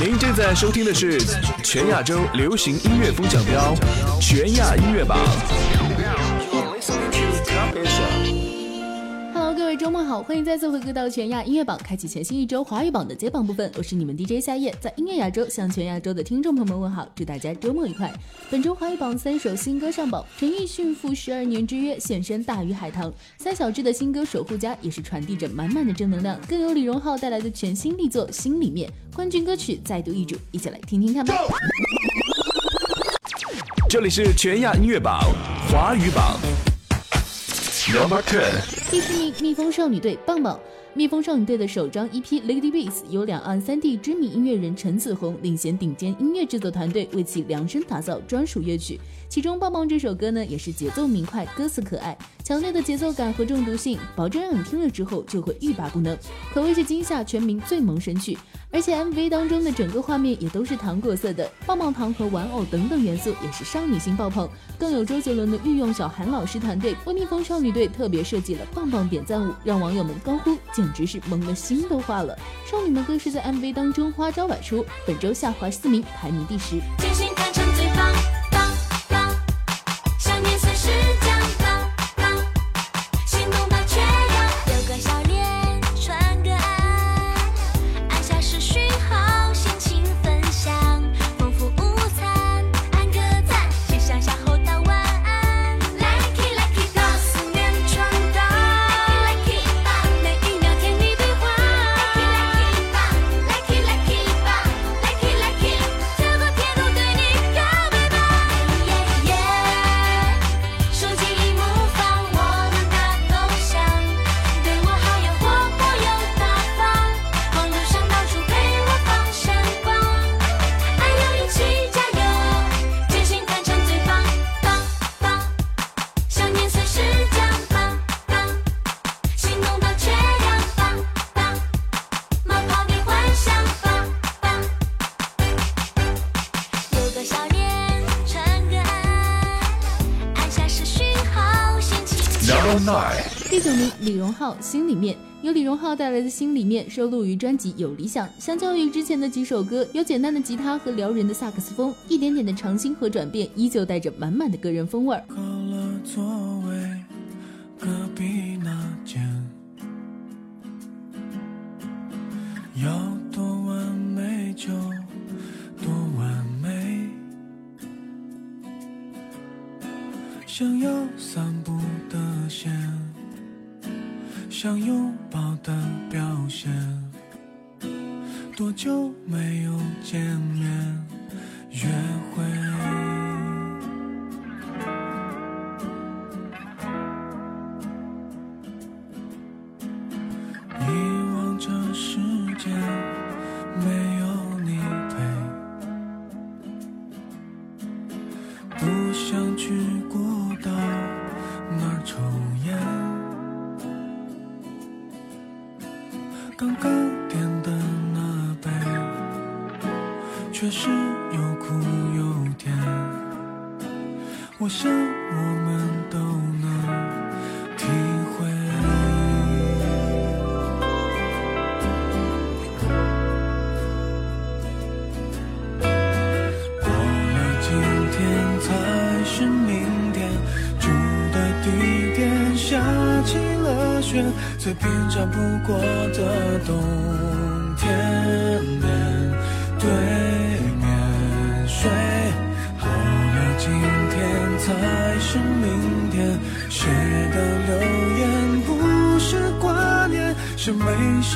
您正在收听的是全亚洲流行音乐风向标——全亚音乐榜。各位周末好，欢迎再次回归到全亚音乐榜，开启全新一周华语榜的接榜部分。我是你们 DJ 夏夜，在音乐亚洲向全亚洲的听众朋友们问好，祝大家周末愉快。本周华语榜三首新歌上榜，陈奕迅赴十二年之约现身大鱼海棠，三小只的新歌《守护家》也是传递着满满的正能量，更有李荣浩带来的全新力作《心里面》冠军歌曲再度易主，一起来听听看吧。这里是全亚音乐榜华语榜。Number Ten，第十名，蜜蜂少女队棒棒。蜜蜂少女队的首张 EP《Lady Beats》由两岸三地知名音乐人陈子红领衔顶尖音乐制作团队为其量身打造专属乐曲。其中《棒棒》这首歌呢，也是节奏明快，歌词可爱，强烈的节奏感和中毒性，保证让你听了之后就会欲罢不能，可谓是今夏全民最萌神曲。而且 MV 当中的整个画面也都是糖果色的，棒棒糖和玩偶等等元素也是少女心爆棚。更有周杰伦的御用小韩老师团队为蜜蜂少女队特别设计了棒棒点赞舞，让网友们高呼，简直是萌的心都化了。少女们更是在 MV 当中花招百出，本周下滑四名，排名第十。《心里面》由李荣浩带来的《心里面》收录于专辑《有理想》。相较于之前的几首歌，有简单的吉他和撩人的萨克斯风，一点点的尝新和转变，依旧带着满满的个人风味儿。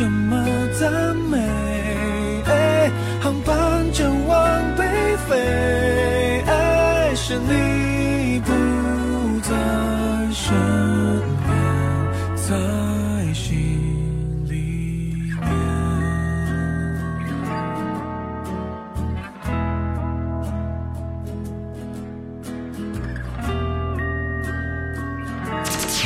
什么赞美。航班正往北飞，是你不在身边，在心里面。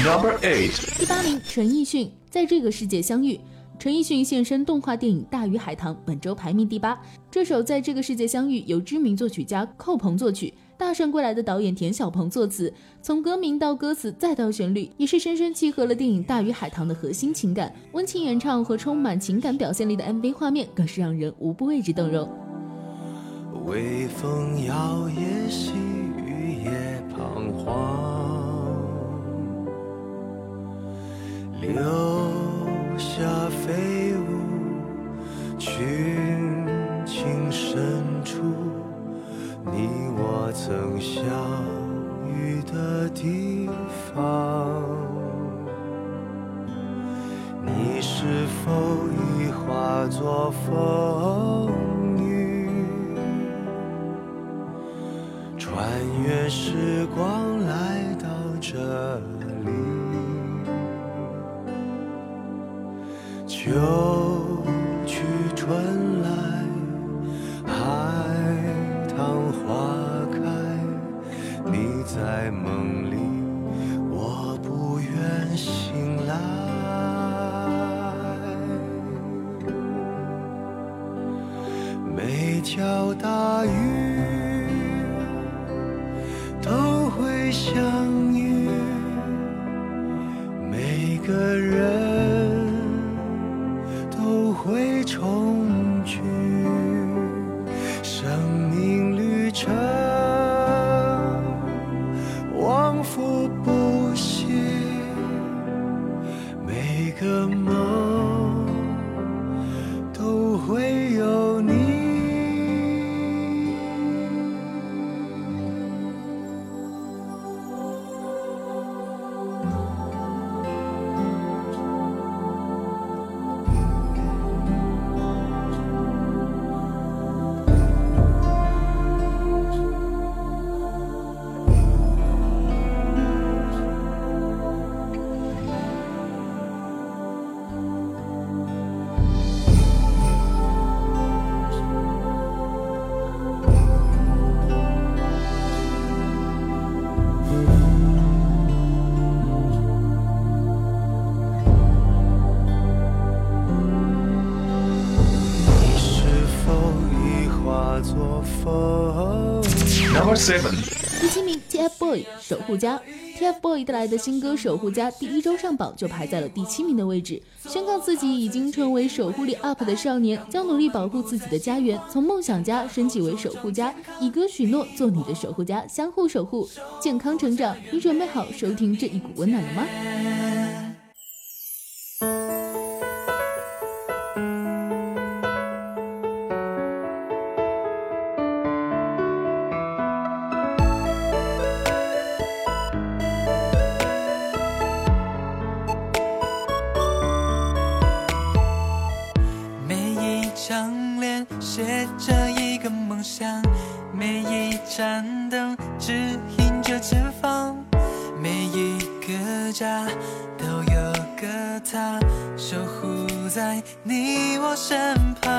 Number eight，第八名，陈奕迅在这个世界相遇。陈奕迅现身动画电影《大鱼海棠》，本周排名第八。这首《在这个世界相遇》由知名作曲家寇鹏作曲，大圣归来的导演田小鹏作词。从歌名到歌词再到旋律，也是深深契合了电影《大鱼海棠》的核心情感。温情演唱和充满情感表现力的 MV 画面，更是让人无不为之动容。微风摇曳，细雨也彷徨，流下飞舞群情深处，你我曾相遇的地方。你是否已化作风雨，穿越时光来到这秋去春来海棠花开你在梦第七名，TFBOYS 守护家。，TFBOYS 带来的新歌《守护家》第一周上榜就排在了第七名的位置，宣告自己已经成为守护力 UP 的少年，将努力保护自己的家园，从梦想家升级为守护家，以歌许诺，做你的守护家，相互守护，健康成长。你准备好收听这一股温暖了吗？每一盏灯指引着前方，每一个家都有个他守护在你我身旁。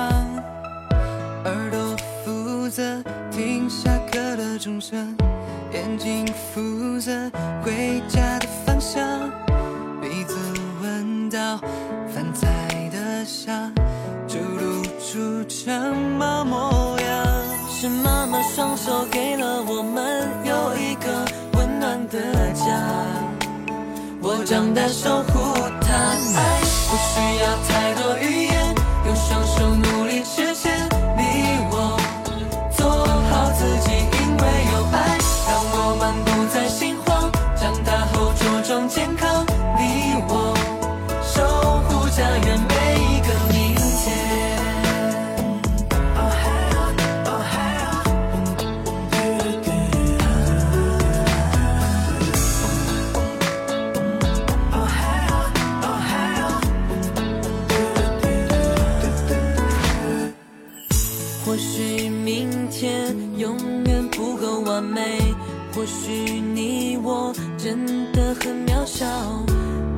耳朵负责听下课的钟声，眼睛负责回家的方向，鼻子闻到饭菜的香，就露出什么模？是妈妈双手给了我们有一个温暖的家。我长大守护她，爱不需要太多语言，笑，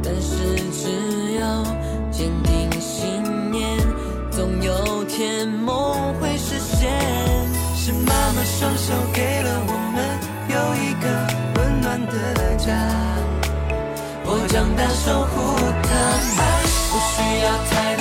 但是只要坚定信念，总有天梦会实现。是妈妈双手给了我们有一个温暖的家，我长大守护她，不需要太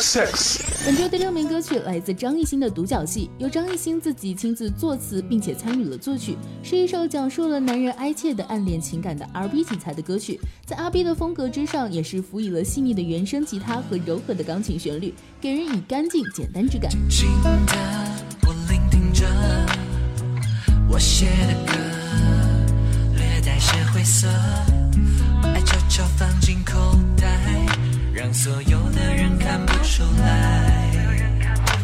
six，本周第六名歌曲来自张艺兴的《独角戏》，由张艺兴自己亲自作词，并且参与了作曲，是一首讲述了男人哀切的暗恋情感的 R&B 题材的歌曲。在 R&B 的风格之上，也是辅以了细腻的原声吉他和柔和的钢琴旋律，给人以干净简单之感。我聆听着我写的歌，略带些灰色，爱悄悄放进口袋，让所有的人看不出来。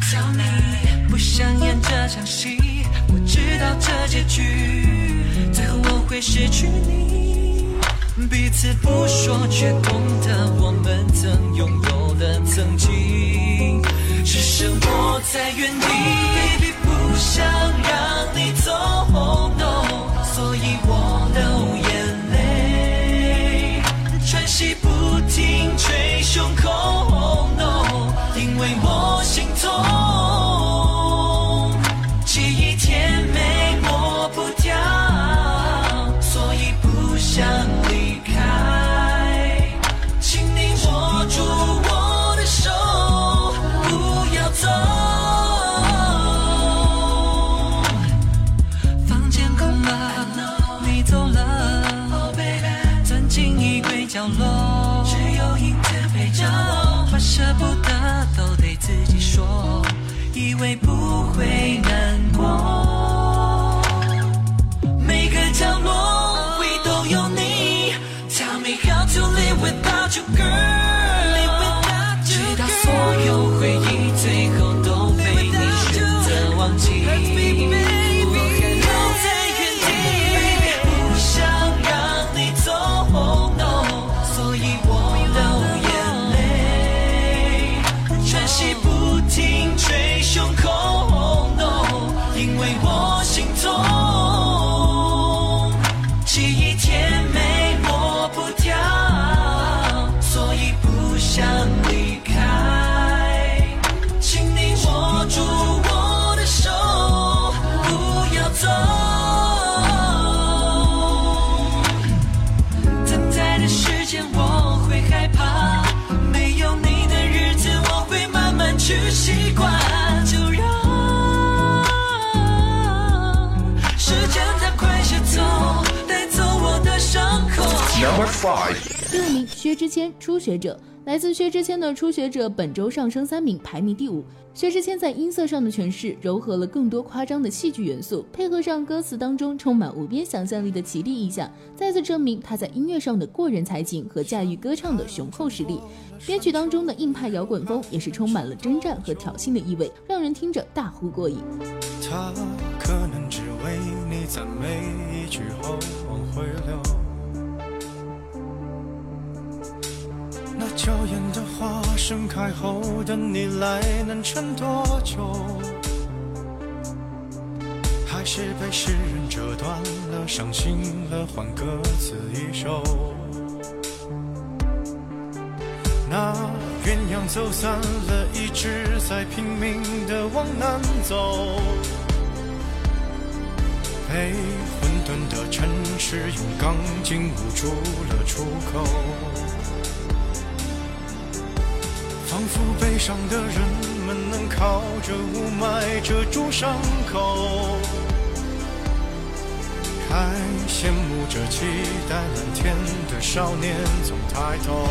Tell me，不想演这场戏，我知道这结局，最后我会失去你。彼此不说却懂得我们曾拥有的曾经，只剩我在原地，baby 不想让你走，no，所以我流眼泪，喘息不停惯就让时间快些走带走我的伤口。第名薛之谦初学者。来自薛之谦的《初学者》本周上升三名，排名第五。薛之谦在音色上的诠释，糅合了更多夸张的戏剧元素，配合上歌词当中充满无边想象力的奇丽意象，再次证明他在音乐上的过人才情和驾驭歌唱的雄厚实力。编曲当中的硬派摇滚风也是充满了征战和挑衅的意味，让人听着大呼过瘾。他可能只为你赞美一句后往回流。那娇艳的花盛开后等你来，能撑多久？还是被诗人折断了，伤心了，换歌词一首。那鸳鸯走散了，一直在拼命的往南走。被混沌的城市用钢筋捂住了出口，仿佛悲伤的人们能靠着雾霾遮住伤口，还羡慕着期待蓝天的少年总抬头。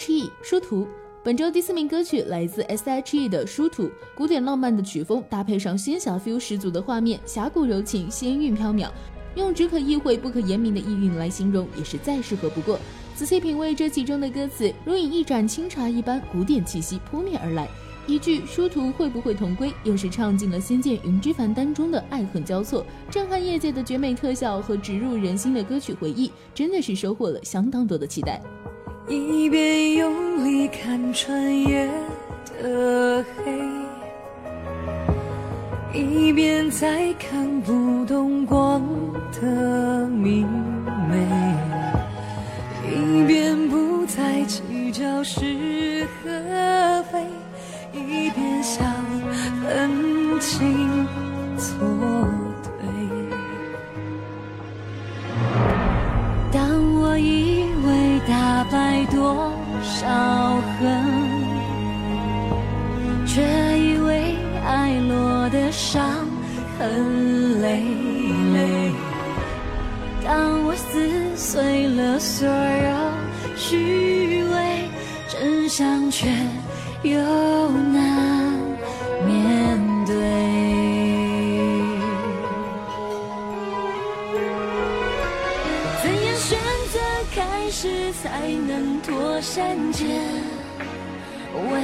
S.H.E 殊途。本周第四名歌曲来自 S.H.E 的《殊途》，古典浪漫的曲风搭配上仙侠 feel 十足的画面，侠骨柔情，仙韵飘渺，用只可意会不可言明的意蕴来形容，也是再适合不过。仔细品味这其中的歌词，如饮一盏清茶一般，古典气息扑面而来。一句“殊途会不会同归”，又是唱尽了《仙剑云之凡》当中的爱恨交错，震撼业界的绝美特效和植入人心的歌曲回忆，真的是收获了相当多的期待。一边用力看穿夜的黑，一边在看不懂光的明媚，一边不再计较是和非，一边想分清错对。当我一多少恨，却以为爱落的伤痕累累。当我撕碎了所有虚伪，真相却又难能脱善戒伪？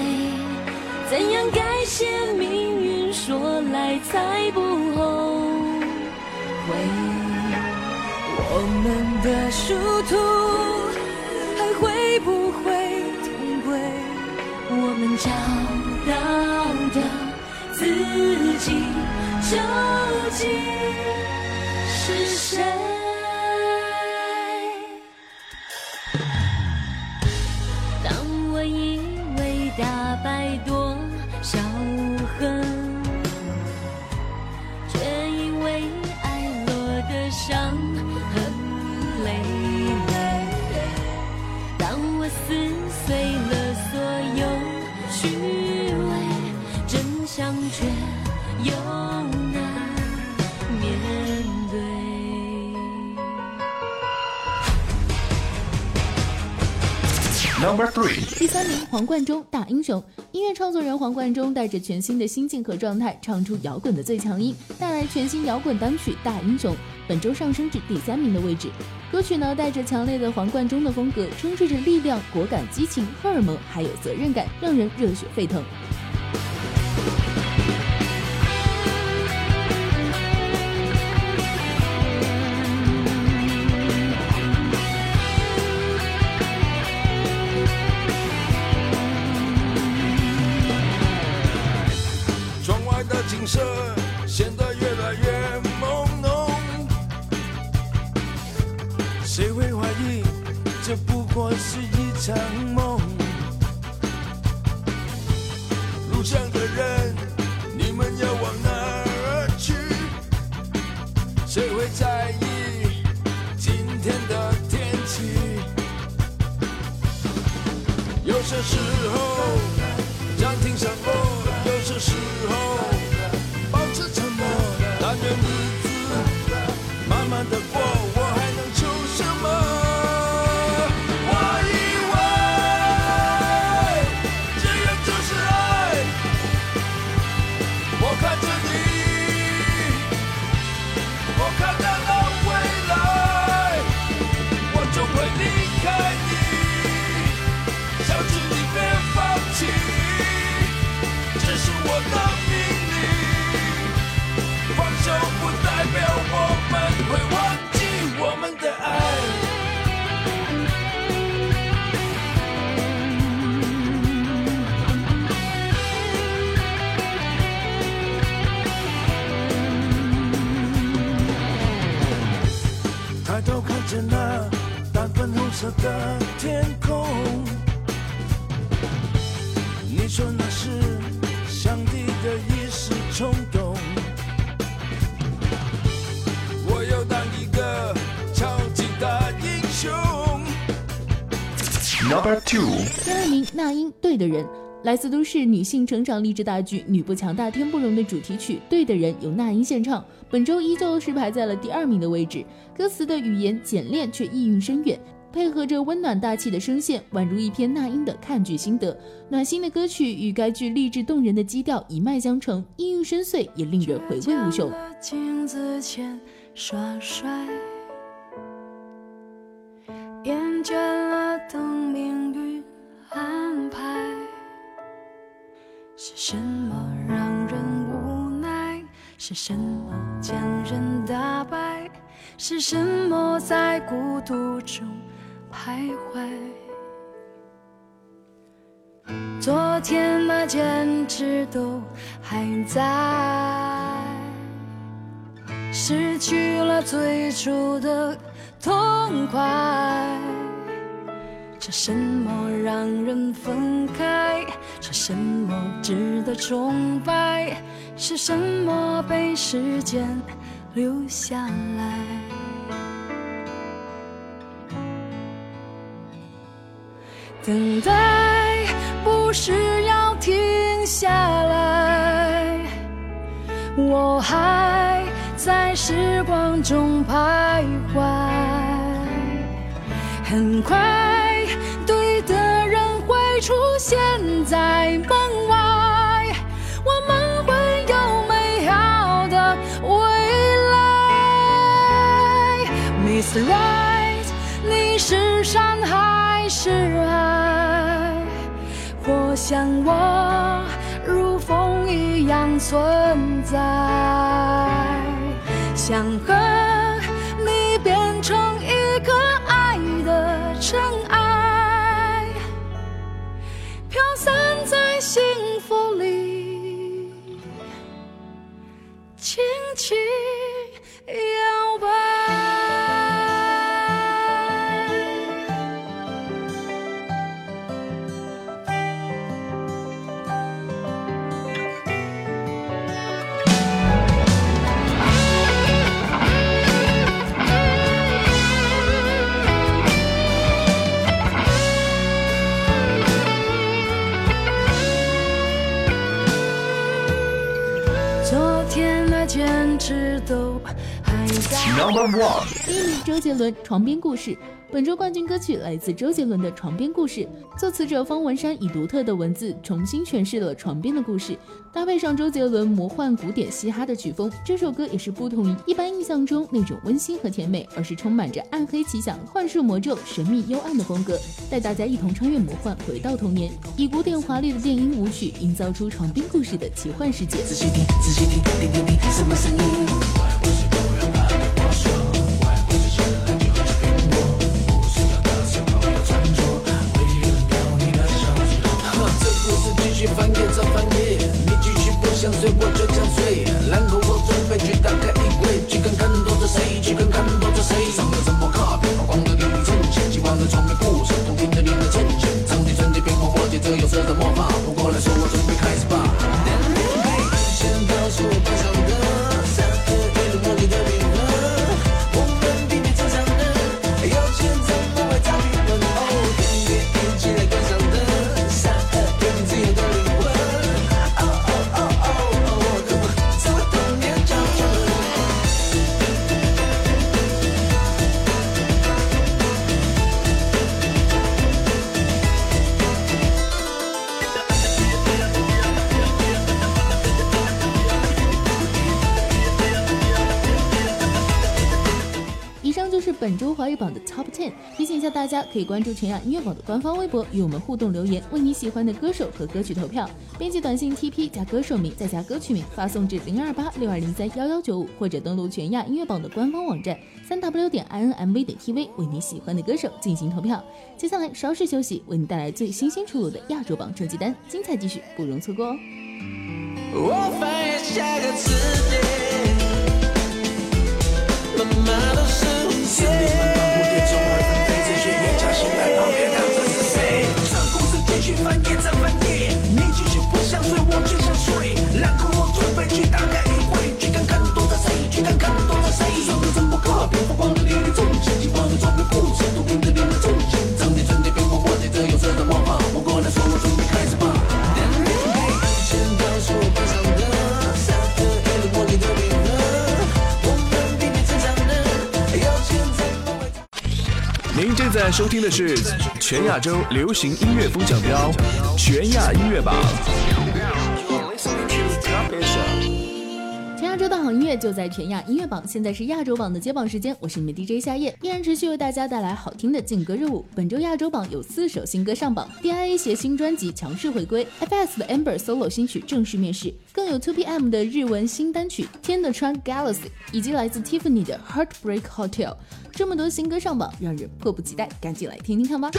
怎样改写命运说来才不后悔？我们的殊途还会不会同归？我们找到的自己究竟是谁？我撕碎了 Number three，第三名，黄贯中《大英雄》。音乐创作人黄贯中带着全新的心境和状态，唱出摇滚的最强音，带来全新摇滚单曲《大英雄》，本周上升至第三名的位置。歌曲呢，带着强烈的黄贯中的风格，充斥着力量、果敢、激情、荷尔蒙，还有责任感，让人热血沸腾。暂停着那淡粉红色的天空。你说那是上帝的一时冲动，我要当一个超级大英雄，Number two，第二名那英《对的人》，来自都市女性成长励志大剧《女不强大天不容》的主题曲《对的人》由那英献唱，本周依旧是排在了第二名的位置。歌词的语言简练却意蕴深远，配合着温暖大气的声线，宛如一篇那英的看剧心得。暖心的歌曲与该剧励志动人的基调一脉相承，意蕴深邃，也令人回味无穷。镜子前耍帅，厌倦了等命运安。是什么让人无奈？是什么将人打败？是什么在孤独中徘徊？昨天那坚持都还在，失去了最初的痛快。是什么让人分开？是什么值得崇拜？是什么被时间留下来？等待不是要停下来，我还在时光中徘徊。很快，出现在门外，我们会有美好的未来。Mr. Right，你是山还是海？或像我如风一样存在，想和轻 Number one，第一名，周杰伦《床边故事》。本周冠军歌曲来自周杰伦的《床边故事》，作词者方文山以独特的文字重新诠释了床边的故事，搭配上周杰伦魔幻古典嘻哈的曲风，这首歌也是不同于一般印象中那种温馨和甜美，而是充满着暗黑奇想、幻术魔咒、神秘幽暗的风格，带大家一同穿越魔幻，回到童年，以古典华丽的电音舞曲营造出床边故事的奇幻世界。仔细听，仔细听，听听听，什么声音？续翻页再翻页，你继续不想睡我就想睡，提醒一下大家，可以关注全亚音乐榜的官方微博，与我们互动留言，为你喜欢的歌手和歌曲投票。编辑短信 TP 加歌手名，再加歌曲名，发送至零二八六二零三幺幺九五，或者登录全亚音乐榜的官方网站三 w 点 i n m v 点 t v，为你喜欢的歌手进行投票。接下来稍事休息，为你带来最新鲜出炉的亚洲榜成绩单，精彩继续，不容错过哦。我翻越下个字典，慢慢都是无解。正在收听的是全亚洲流行音乐风向标全亚音乐榜。亚洲的好音乐就在全亚音乐榜，现在是亚洲榜的接榜时间，我是你们 DJ 夏夜，依然持续为大家带来好听的劲歌热舞。本周亚洲榜有四首新歌上榜，DIA 携新专辑强势回归，FS 的 Amber solo 新曲正式面世，更有 2PM 的日文新单曲《天的川 Galaxy》，以及来自 Tiffany 的 Heartbreak Hotel。这么多新歌上榜，让人迫不及待，赶紧来听听看吧。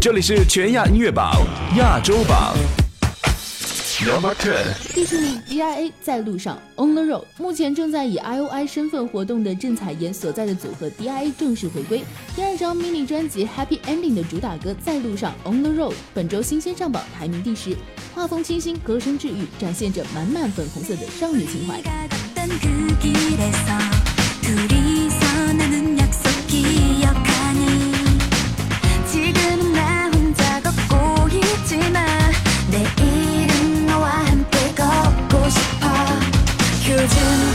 这里是全亚音乐榜亚洲榜。Number Ten，第十名 DIA 在路上 On the Road，目前正在以 IOI 身份活动的郑彩妍所在的组合 DIA 正式回归。第二张 mini 专辑 Happy Ending 的主打歌在路上 On the Road，本周新鲜上榜，排名第十。画风清新，歌声治愈，展现着满满粉红色的少女情怀。virgin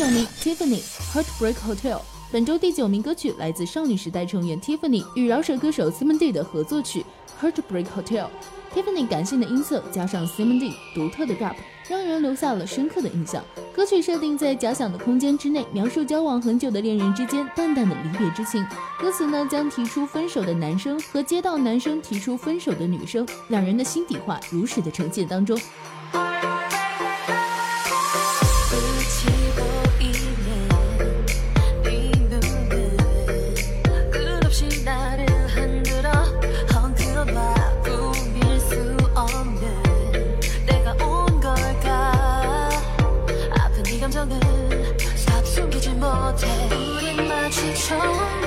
九名 Tiffany Heartbreak Hotel。本周第九名歌曲来自少女时代成员 Tiffany 与饶舌歌手 Simon D 的合作曲 Heartbreak Hotel。Tiffany 感性的音色加上 Simon D 独特的 rap，让人留下了深刻的印象。歌曲设定在假想的空间之内，描述交往很久的恋人之间淡淡的离别之情。歌词呢，将提出分手的男生和接到男生提出分手的女生两人的心底话如实的呈现当中。Oh.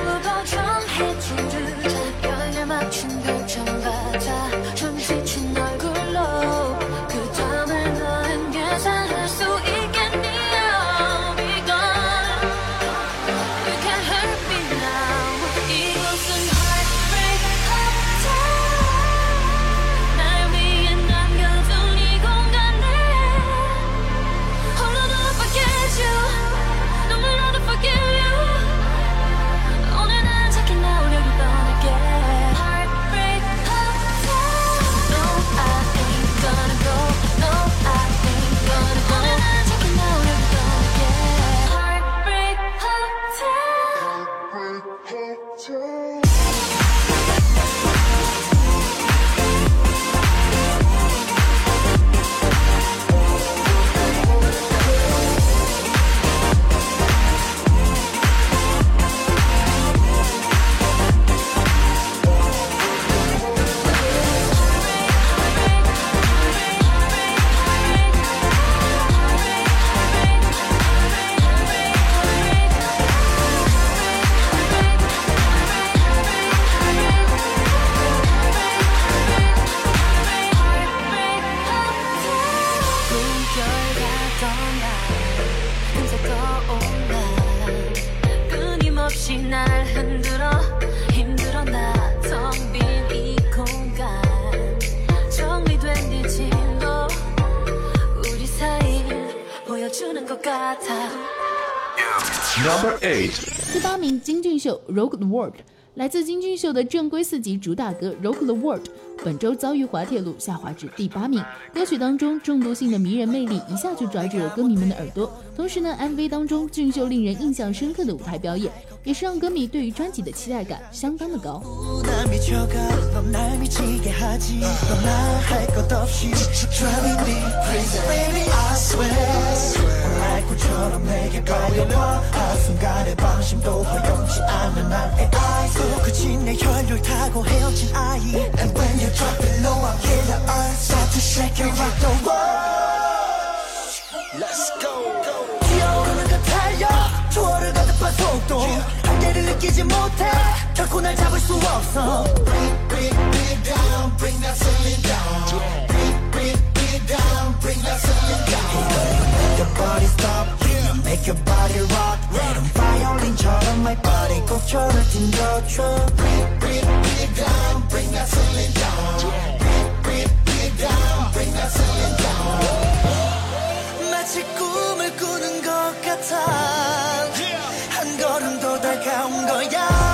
Rock the World》来自金俊秀的正规四级主打歌《Rock the World》，本周遭遇滑铁卢下滑至第八名。歌曲当中中毒性的迷人魅力一下就抓住了歌迷们的耳朵。同时呢，MV 当中俊秀令人印象深刻的舞台表演，也是让歌迷对于专辑的期待感相当的高。 느끼지 못해 결코 날 잡을 수 없어 마치 꿈을 꾸는 것 같아 한 걸음 lòng gọi nhau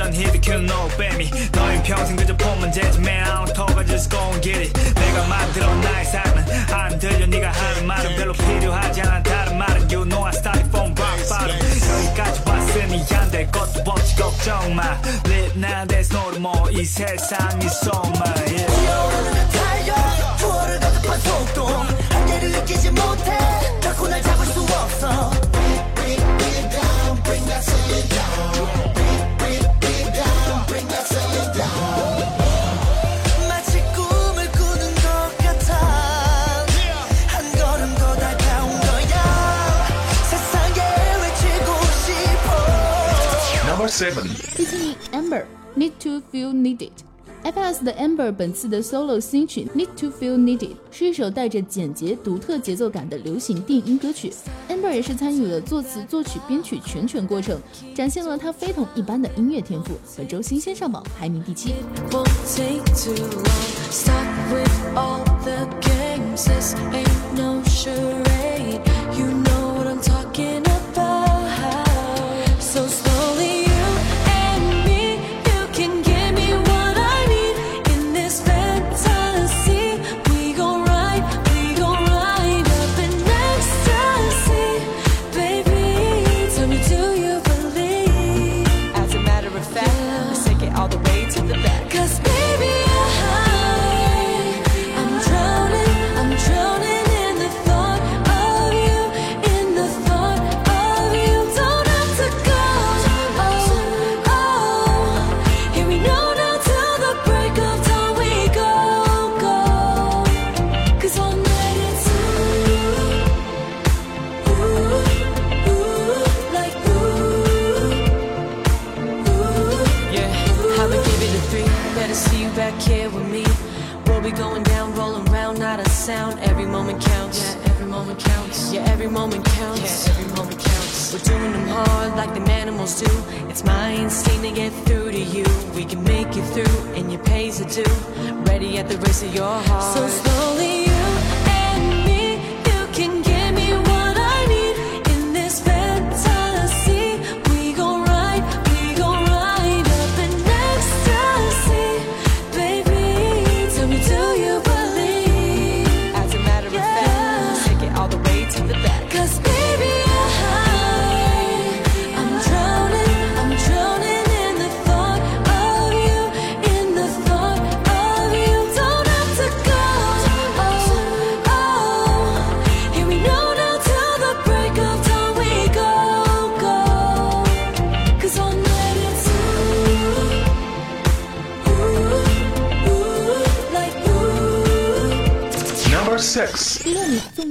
steady. 여전히 the kill no baby. 너의 평생 그저 폼만 재지, man. I don't talk, I just gon' get it. 내가 만들어 나의 삶은 안 들려 네가 하는 말은 별로 필요하지 않아 다른 말은 You know I started from rock bottom. 여기까지 왔으니 안 될 것도 없지 걱정 마. Live now, there's no more. 이 세상이 소마. Yeah. Feel Needed。FS 的 Amber 本次的 solo 新曲《Need to Feel Needed》是一首带着简洁、独特节奏感的流行电音歌曲。Amber 也是参与了作词、作曲、编曲全权过程，展现了她非同一般的音乐天赋。本周新鲜上榜，排名第七。Counts. Yeah, every moment counts. Yeah, every moment counts. We're doing them hard like them animals do. It's my instinct to get through to you. We can make it through, and you pays it due. Ready at the race of your heart. So slowly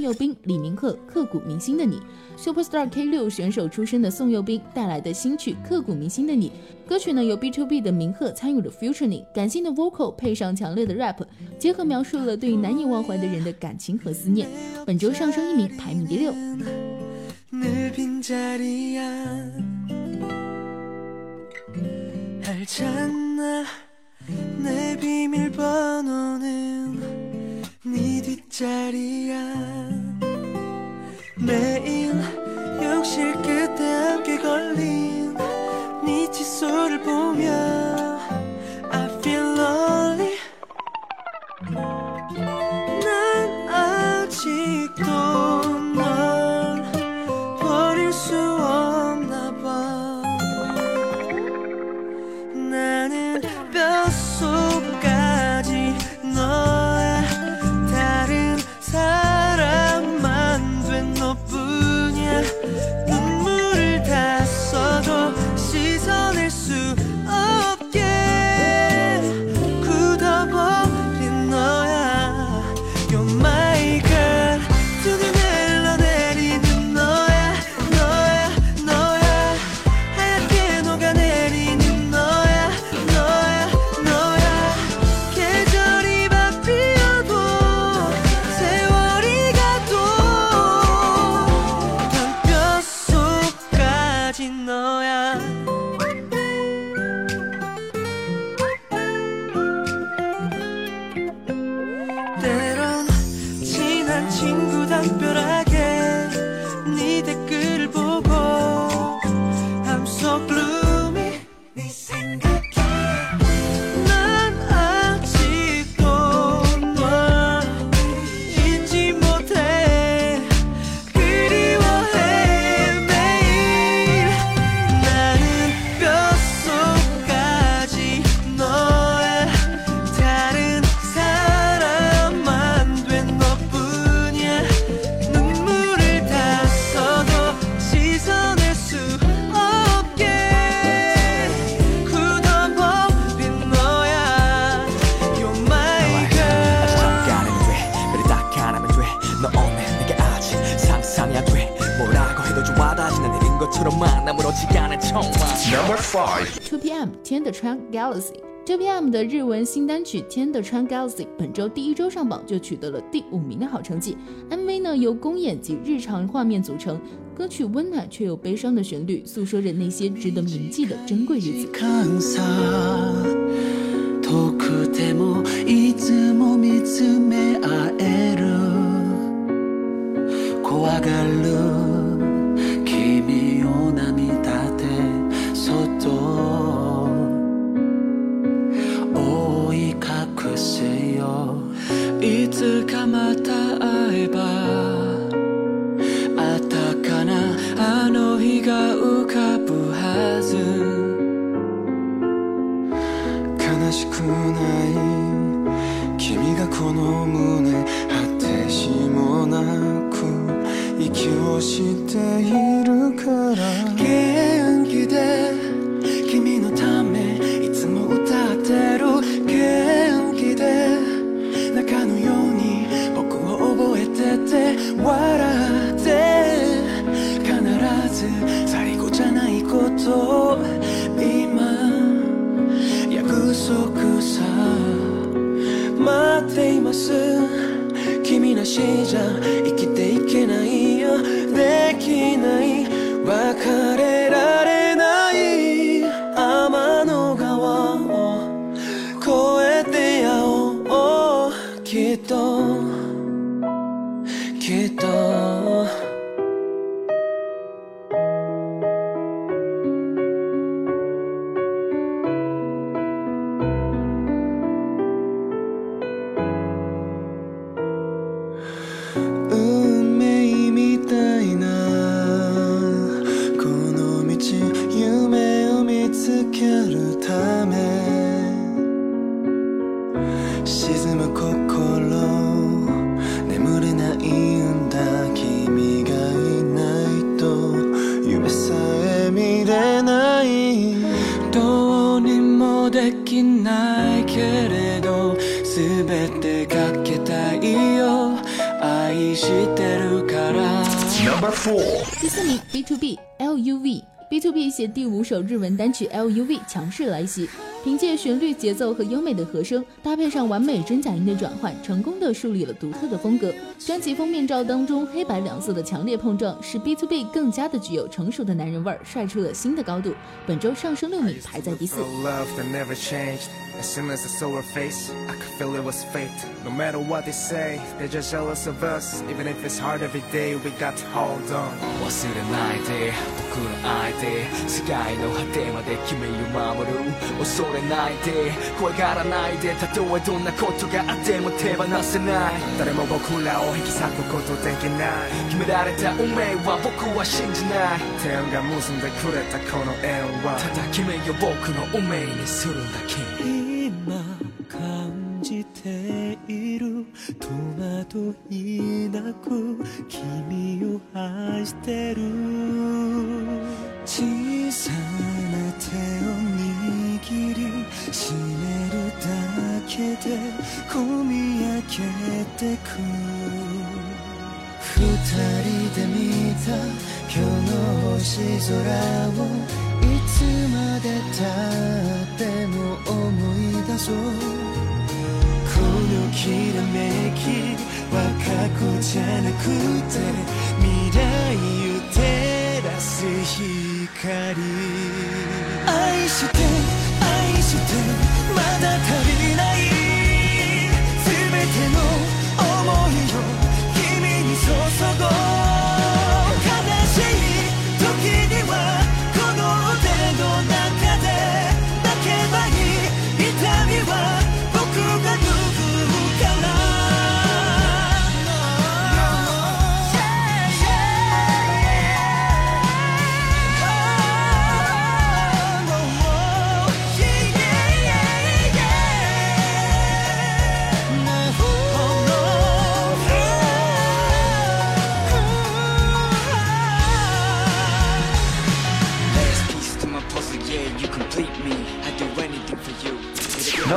宋佑彬、李明赫，《刻骨铭心的你》。Superstar K 六选手出身的宋佑彬带来的新曲《刻骨铭心的你》，歌曲呢由 B to B 的明赫参与了 futuring，感性的 vocal 配上强烈的 rap，结合描述了对难以忘怀的人的感情和思念。本周上升一名，排名第六。 늘 빈자리야 알잖아 내 비밀번호는 네 뒷자리야 매일 욕실 끝에 함께 걸린 네 칫솔을 보며 的川 Galaxy》JPM 的日文新单曲《天的川 Galaxy》本周第一周上榜就取得了第五名的好成绩。MV 呢由公演及日常画面组成，歌曲温暖却又悲伤的旋律，诉说着那些值得铭记的珍贵日子。しているから。元気で君のためいつも歌ってる。元気で中のように僕を覚えてて。笑って必ず最後じゃないこと。今約束さ。待っています。君なしじゃ生第四名 B to B LUV。B to B 写第五首日文单曲 LUV 强势来袭，凭借旋律、节奏和优美的和声，搭配上完美真假音的转换，成功的树立了独特的风格。专辑封面照当中黑白两色的强烈碰撞，使 B to B 更加的具有成熟的男人味儿，帅出了新的高度。本周上升六名，排在第四。 love that never changed. As soon as I saw her face, I could feel it was fate. No matter what they say, they're just jealous of us. Even if it's hard every day, we got to hold on. 忘れないで僕の相手世界の果てまで君を守る恐 れないで怖がらないでたとえどんなことがあっても手放せない誰も僕らを引き裂くことできない。決められた運命は僕は信じない天が結んでくれたこの縁は。ただ君を僕の運命にするだけ今感じている戸惑いなく君を愛してる。小さな手を握りしめるだけで込み上げてく。二人で見た今日の星空をいつまでたっても思い出そう。のきらめきは過去じゃなくて未来を照らす光。愛して愛して。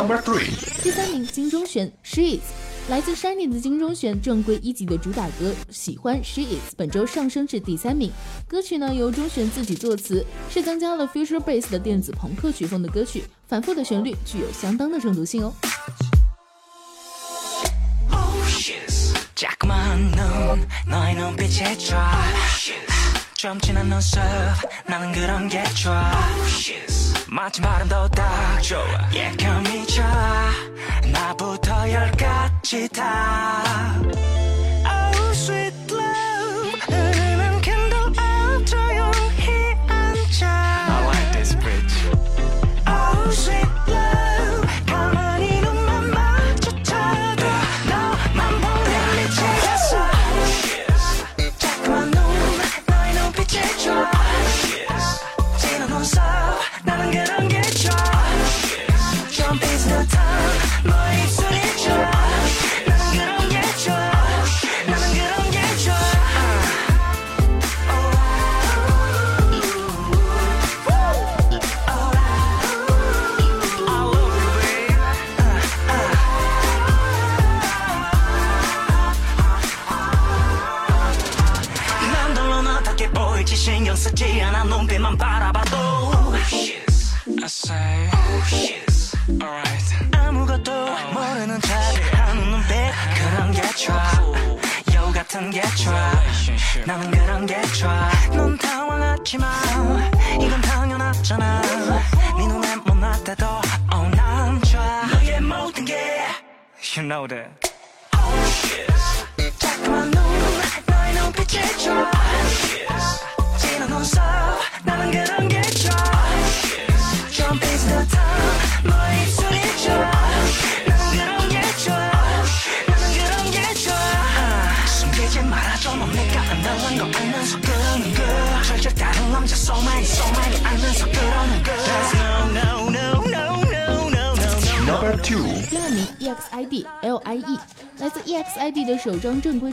number three，第三名金钟铉 She Is，来自 Shiny 的金钟铉正规一级的主打歌《喜欢 She Is》本周上升至第三名。歌曲呢由钟铉自己作词，是增加了 future bass 的电子朋克曲风的歌曲，反复的旋律具有相当的中毒性哦。Oh, 좀 진한 눈썹. 나는 그런 게 좋아. 마치 발음도 딱 좋아. 예감이 좋아. 나부터 열까지 다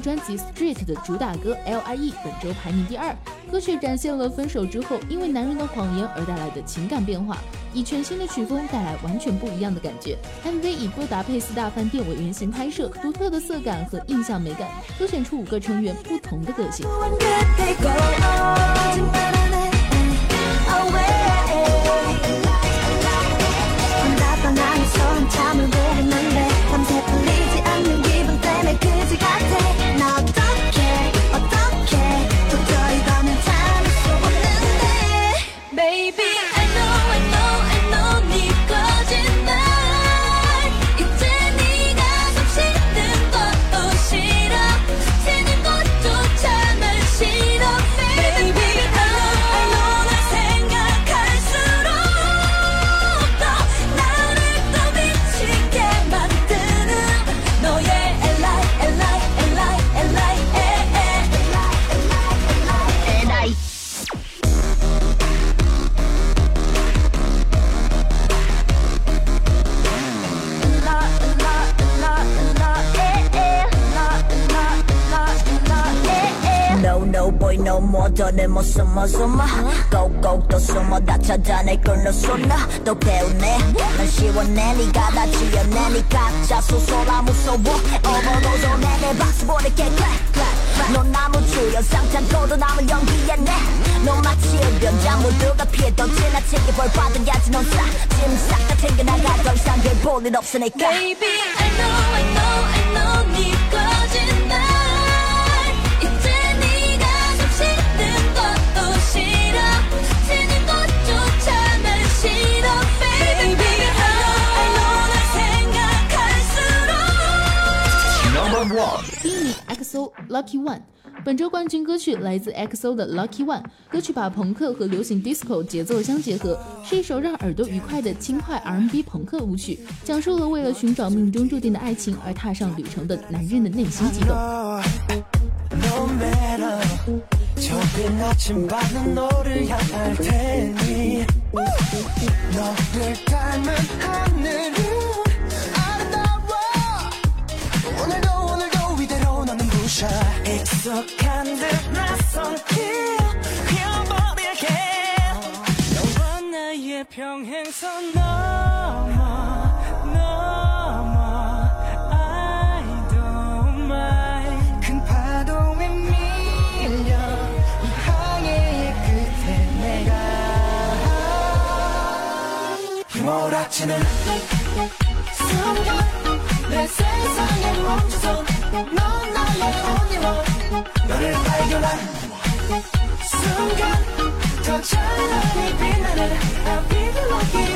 专辑 Street 的主打歌 L I E 本周排名第二。歌曲展现了分手之后因为男人的谎言而带来的情感变化，以全新的曲风带来完全不一样的感觉。MV 以布达佩斯大饭店为原型拍摄，独特的色感和印象美感，凸显出五个成员不同的个性。 더는 못 숨어 숨어. 꼭꼭 또 숨어 다 찾아내 끌려 쏟나. 또 배우네. 난 시원해 니가 다 지어내. 니 가짜 소소라 무서워. on 내내 박수 보낼게. clap clap 넌 나무 주연 상탄고도 남을 연기했네 넌 마치 변장 모두가 피해도 지나치게 벌 받아야지 넌싹짐싹다 챙겨나가 더 이상 별 볼일 없으니까. Baby I know I know I know 네거 第一名 xolucky one 本周冠军歌曲来自 xo 的 lucky one 歌曲把朋克和流行 disco 节奏相结合是一首让耳朵愉快的轻快 rnb 朋克舞曲讲述了为了寻找命中注定的爱情而踏上旅程的男人的内心激动。 그려버릴게. 너와 나의 평행선 넘어 큰 파도에 밀려 이 항해의 끝에 내가. 휘몰아치는 순간 내 세상에 멈춰서 순간 더 찬란히 빛나는 I'll be the lucky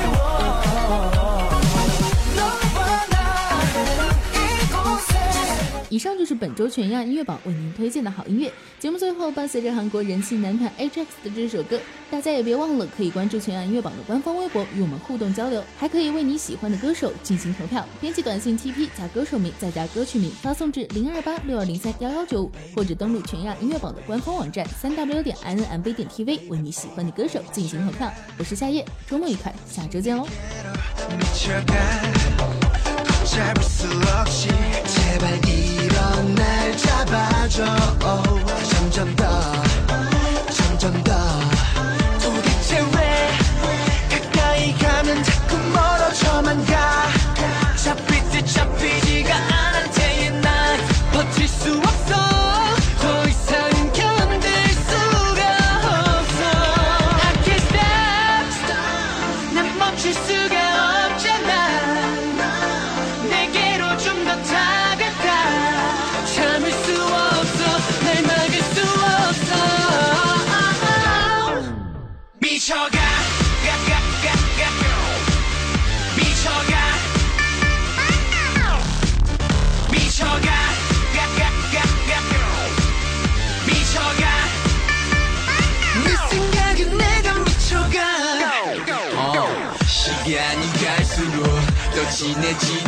就是本周全亚音乐榜为您推荐的好音乐。节目最后伴随着韩国人气男团 HX 的这首歌，大家也别忘了可以关注全亚音乐榜的官方微博与我们互动交流，还可以为你喜欢的歌手进行投票。编辑短信 TP 加歌手名再加歌曲名发送至零二八六二零三幺幺九五，或者登录全亚音乐榜的官方网站三 w 点 i n m b 点 tv 为你喜欢的歌手进行投票。我是夏夜，周末愉快，下周见喽。 미쳐가 잡을 수 없이 제발 이 런날 잡아줘. 점점 더 别急